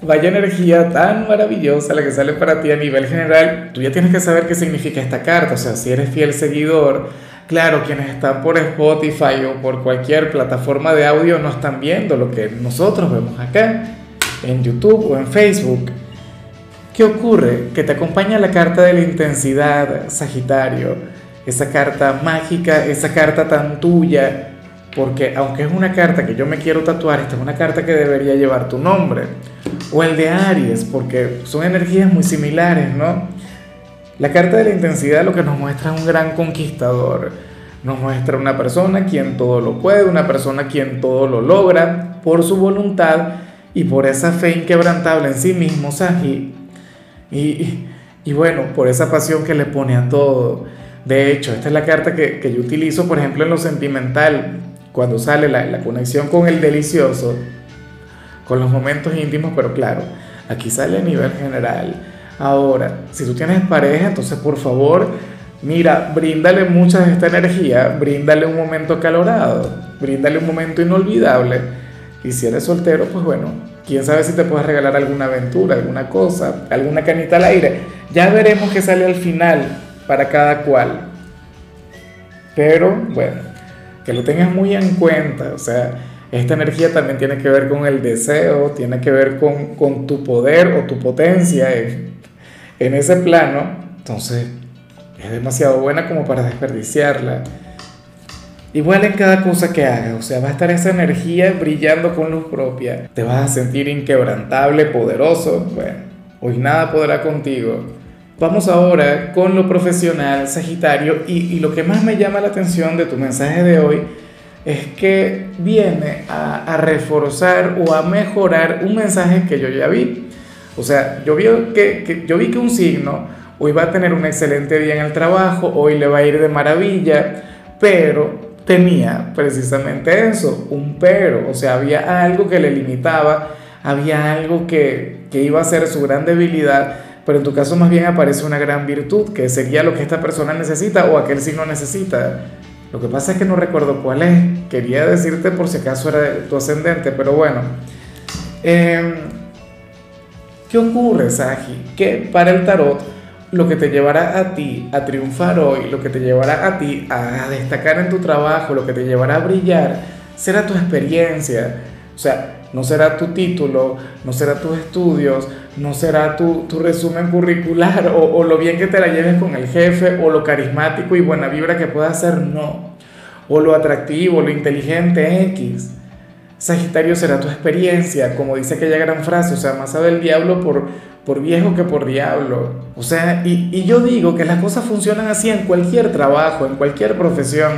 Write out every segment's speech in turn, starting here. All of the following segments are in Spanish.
Vaya energía tan maravillosa la que sale para ti a nivel general. Tú ya tienes que saber qué significa esta carta. O sea, si eres fiel seguidor, claro, quienes están por Spotify o por cualquier plataforma de audio no están viendo lo que nosotros vemos acá, en YouTube o en Facebook. ¿Qué ocurre? Que te acompaña la carta de la intensidad, Sagitario. Esa carta mágica, esa carta tan tuya. Porque aunque es una carta que yo me quiero tatuar, esta es una carta que debería llevar tu nombre o el de Aries, porque son energías muy similares, ¿no? La carta de la intensidad lo que nos muestra es un gran conquistador, nos muestra una persona quien todo lo puede, una persona quien todo lo logra por su voluntad y por esa fe inquebrantable en sí mismo, y, y bueno, por esa pasión que le pone a todo. De hecho, esta es la carta que, que yo utilizo, por ejemplo, en lo sentimental, cuando sale la, la conexión con el delicioso con los momentos íntimos, pero claro, aquí sale a nivel general. Ahora, si tú tienes pareja, entonces por favor, mira, bríndale mucha de esta energía, bríndale un momento calorado, bríndale un momento inolvidable. Y si eres soltero, pues bueno, quién sabe si te puedes regalar alguna aventura, alguna cosa, alguna canita al aire. Ya veremos qué sale al final para cada cual. Pero bueno, que lo tengas muy en cuenta, o sea, esta energía también tiene que ver con el deseo, tiene que ver con, tu poder o tu potencia en, en ese plano. Entonces, es demasiado buena como para desperdiciarla. Igual en cada cosa que hagas, o sea, va a estar esa energía brillando con luz propia. Te vas a sentir inquebrantable, poderoso. Bueno, hoy nada podrá contigo. Vamos ahora con lo profesional, Sagitario, y, lo que más me llama la atención de tu mensaje de hoy es que viene a, reforzar o a mejorar un mensaje que yo ya vi. O sea, yo vi que, yo vi que un signo hoy va a tener un excelente día en el trabajo, hoy le va a ir de maravilla, pero tenía precisamente eso, un pero, o sea, había algo que le limitaba, había algo que, que iba a ser su gran debilidad, pero en tu caso más bien aparece una gran virtud, que sería lo que esta persona necesita o aquel signo necesita. Lo que pasa es que no recuerdo cuál es. Quería decirte por si acaso era tu ascendente, pero bueno. Em, ¿Qué ocurre, Saji? Que para el tarot lo que te llevará a ti a triunfar hoy, lo que te llevará a ti a destacar en tu trabajo, lo que te llevará a brillar, será tu experiencia. O sea, no será tu título, no será tus estudios, no será tu, resumen curricular o, lo bien que te la lleves con el jefe o lo carismático y buena vibra que puedas ser, no. O lo atractivo, lo inteligente, X. Sagitario será tu experiencia, como dice aquella gran frase, o sea, más sabe el diablo por, por viejo que por diablo. O sea, y, y yo digo que las cosas funcionan así en cualquier trabajo, en cualquier profesión.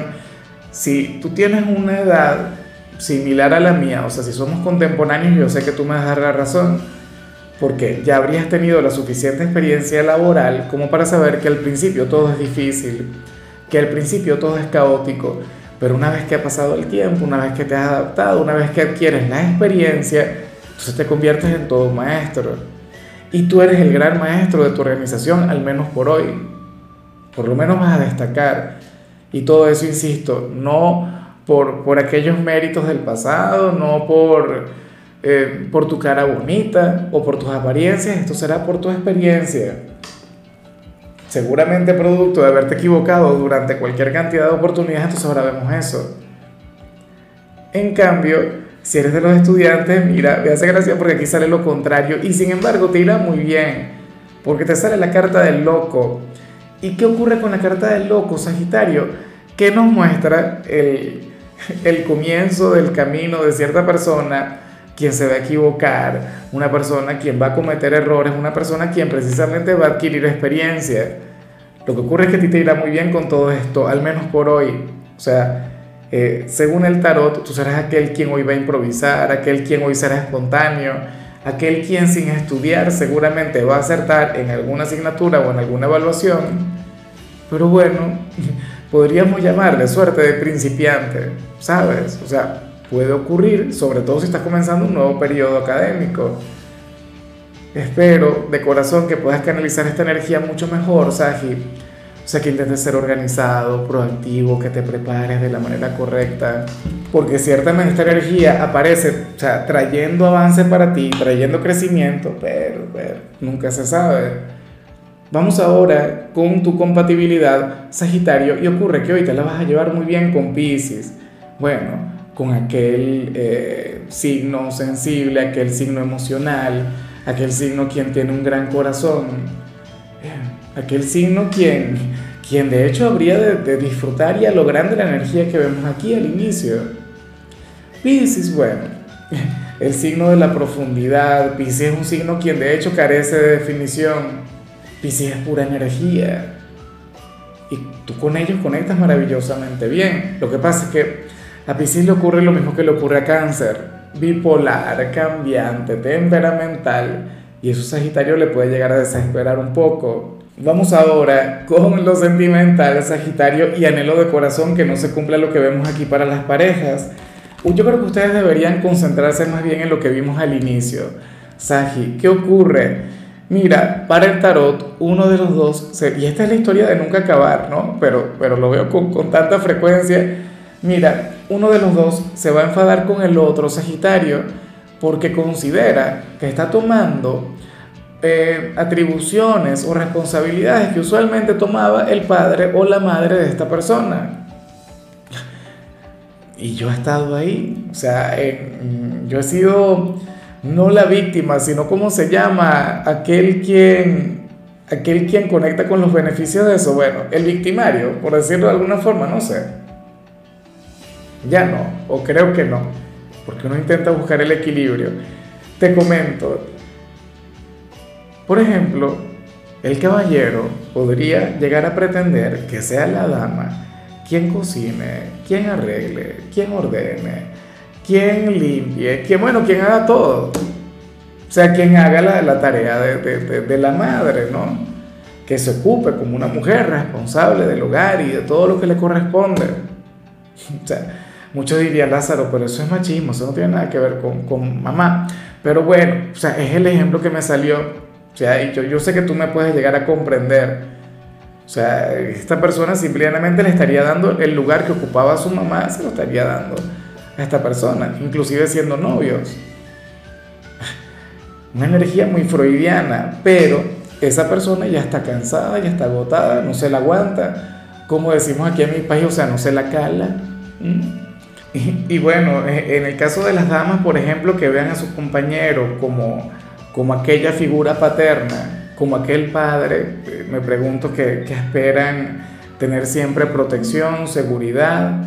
Si tú tienes una edad similar a la mía, o sea, si somos contemporáneos, yo sé que tú me vas a dar la razón, porque ya habrías tenido la suficiente experiencia laboral como para saber que al principio todo es difícil, que al principio todo es caótico, pero una vez que ha pasado el tiempo, una vez que te has adaptado, una vez que adquieres la experiencia, entonces te conviertes en todo maestro. Y tú eres el gran maestro de tu organización, al menos por hoy. Por lo menos vas a destacar. Y todo eso, insisto, no por, aquellos méritos del pasado, no por, eh, por tu cara bonita o por tus apariencias, esto será por tu experiencia. Seguramente producto de haberte equivocado durante cualquier cantidad de oportunidades, entonces ahora vemos eso. En cambio, si eres de los estudiantes, mira, me hace gracia porque aquí sale lo contrario y sin embargo te irá muy bien, porque te sale la carta del loco. ¿Y qué ocurre con la carta del loco, Sagitario? Que nos muestra el, el comienzo del camino de cierta persona quien se va a equivocar, una persona quien va a cometer errores, una persona quien precisamente va a adquirir experiencia. Lo que ocurre es que a ti te irá muy bien con todo esto, al menos por hoy. O sea, eh, según el tarot, tú serás aquel quien hoy va a improvisar, aquel quien hoy será espontáneo, aquel quien sin estudiar seguramente va a acertar en alguna asignatura o en alguna evaluación, pero bueno, podríamos llamarle suerte de principiante, ¿sabes? O sea, puede ocurrir, sobre todo si estás comenzando un nuevo periodo académico. Espero de corazón que puedas canalizar esta energía mucho mejor, Saji. O sea, que intentes ser organizado, proactivo, que te prepares de la manera correcta. Porque ciertamente esta energía aparece, o sea, trayendo avance para ti, trayendo crecimiento, pero, pero nunca se sabe. Vamos ahora con tu compatibilidad, Sagitario, y ocurre que hoy te la vas a llevar muy bien con Pisces. Bueno, con aquel eh, signo sensible, aquel signo emocional, aquel signo quien tiene un gran corazón, aquel signo quien, quien de hecho habría de, disfrutar y a la energía que vemos aquí al inicio. Pisces, bueno, el signo de la profundidad, Pisces es un signo quien de hecho carece de definición, Pisces es pura energía. Y tú con ellos conectas maravillosamente bien. Lo que pasa es que a Pisces le ocurre lo mismo que le ocurre a Cáncer, bipolar, cambiante, temperamental, y eso Sagitario le puede llegar a desesperar un poco. Vamos ahora con lo sentimental, Sagitario, y anhelo de corazón que no se cumpla lo que vemos aquí para las parejas. Yo creo que ustedes deberían concentrarse más bien en lo que vimos al inicio. Sagi, ¿qué ocurre? Mira, para el tarot, uno de los dos, y esta es la historia de nunca acabar, ¿no? Pero, pero lo veo con, con tanta frecuencia. Mira, uno de los dos se va a enfadar con el otro, Sagitario, porque considera que está tomando eh, atribuciones o responsabilidades que usualmente tomaba el padre o la madre de esta persona. Y yo he estado ahí, o sea, yo he sido no la víctima, sino como se llama aquel quien, aquel quien conecta con los beneficios de eso. Bueno, el victimario, por decirlo de alguna forma, no sé. Ya no, o creo que no, porque uno intenta buscar el equilibrio. Te comento, por ejemplo, el caballero podría llegar a pretender que sea la dama quien cocine, quien arregle, quien ordene, quien limpie, quien, bueno, quien haga todo. O sea, quien haga la, la tarea de, de, de, la madre, ¿no? Que se ocupe como una mujer responsable del hogar y de todo lo que le corresponde. O sea, Muchos dirían, Lázaro, pero eso es machismo, eso no tiene nada que ver con, con mamá. Pero bueno, o sea, es el ejemplo que me salió. O sea, y yo, yo sé que tú me puedes llegar a comprender. O sea, esta persona simplemente le estaría dando el lugar que ocupaba su mamá, se lo estaría dando a esta persona, inclusive siendo novios. Una energía muy freudiana, pero esa persona ya está cansada, ya está agotada, no se la aguanta. Como decimos aquí en mi país, o sea, no se la cala. Y, bueno, e, en el caso de las damas, por ejemplo, que vean a sus compañeros como, como aquella figura paterna, como aquel padre, eh, me pregunto que, que esperan tener siempre protección, seguridad,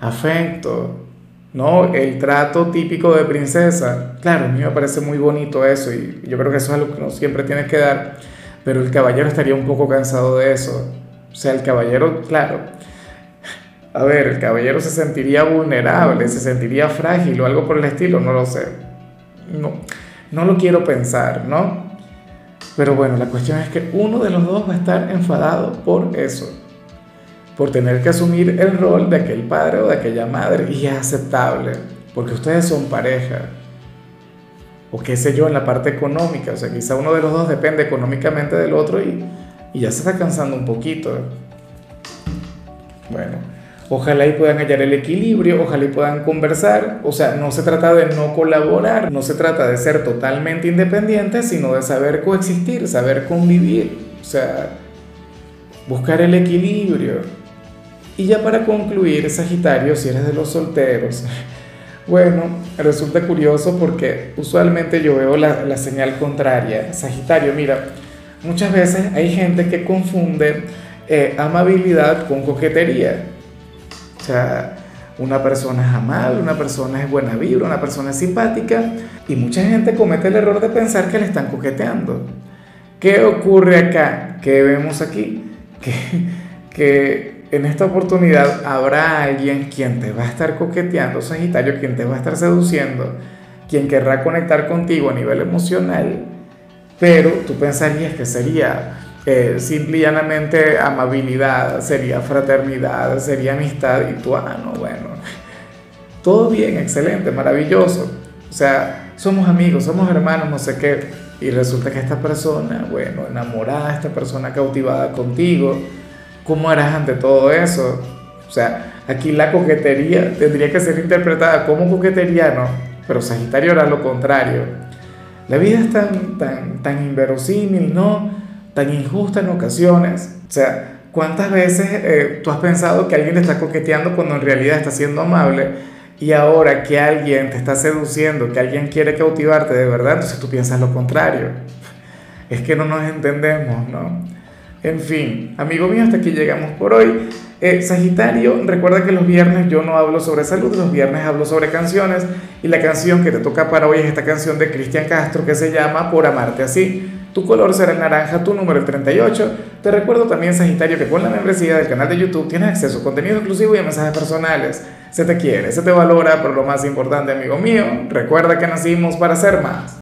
afecto, ¿no? El trato típico de princesa. Claro, a mí me parece muy bonito eso y yo creo que eso es algo que uno siempre tiene que dar, pero el caballero estaría un poco cansado de eso. O sea, el caballero, claro, a ver, el caballero se sentiría vulnerable, se sentiría frágil o algo por el estilo, no lo sé. No, no lo quiero pensar, ¿no? Pero bueno, la cuestión es que uno de los dos va a estar enfadado por eso, por tener que asumir el rol de aquel padre o de aquella madre y es aceptable, porque ustedes son pareja. O qué sé yo, en la parte económica, o sea, quizá uno de los dos depende económicamente del otro y, y ya se está cansando un poquito. Bueno. Ojalá y puedan hallar el equilibrio, ojalá y puedan conversar. O sea, no se trata de no colaborar, no se trata de ser totalmente independientes, sino de saber coexistir, saber convivir. O sea, buscar el equilibrio. Y ya para concluir, Sagitario, si eres de los solteros, bueno, resulta curioso porque usualmente yo veo la, señal contraria. Sagitario, mira, muchas veces hay gente que confunde eh, amabilidad con coquetería. O sea, una persona es amable, una persona es buena vibra, una persona es simpática y mucha gente comete el error de pensar que le están coqueteando. ¿Qué ocurre acá? ¿Qué vemos aquí? que en esta oportunidad habrá alguien quien te va a estar coqueteando, Sagitario, quien te va a estar seduciendo, quien querrá conectar contigo a nivel emocional, pero tú pensarías que sería eh, simple y llanamente amabilidad, sería fraternidad, sería amistad y tú, ah, no, bueno, todo bien, excelente, maravilloso. O sea, somos amigos, somos hermanos, no sé qué. Y resulta que esta persona, bueno, enamorada, esta persona cautivada contigo, ¿cómo harás ante todo eso? O sea, aquí la coquetería tendría que ser interpretada como coquetería, ¿no? Pero Sagitario era lo contrario. La vida es tan, tan, tan inverosímil, ¿no? Tan injusta en ocasiones. O sea, ¿cuántas veces eh, tú has pensado que alguien te está coqueteando cuando en realidad está siendo amable? Y ahora que alguien te está seduciendo, que alguien quiere cautivarte de verdad, entonces tú piensas lo contrario. Es que no nos entendemos, ¿no? En fin, amigo mío, hasta aquí llegamos por hoy. Eh, Sagitario, recuerda que los viernes yo no hablo sobre salud, los viernes hablo sobre canciones y la canción que te toca para hoy es esta canción de Cristian Castro que se llama Por amarte así. Tu color será el naranja, tu número el 38. Te recuerdo también, Sagitario, que con la membresía del canal de YouTube tienes acceso a contenido exclusivo y a mensajes personales. Se te quiere, se te valora, pero lo más importante, amigo mío, recuerda que nacimos para ser más.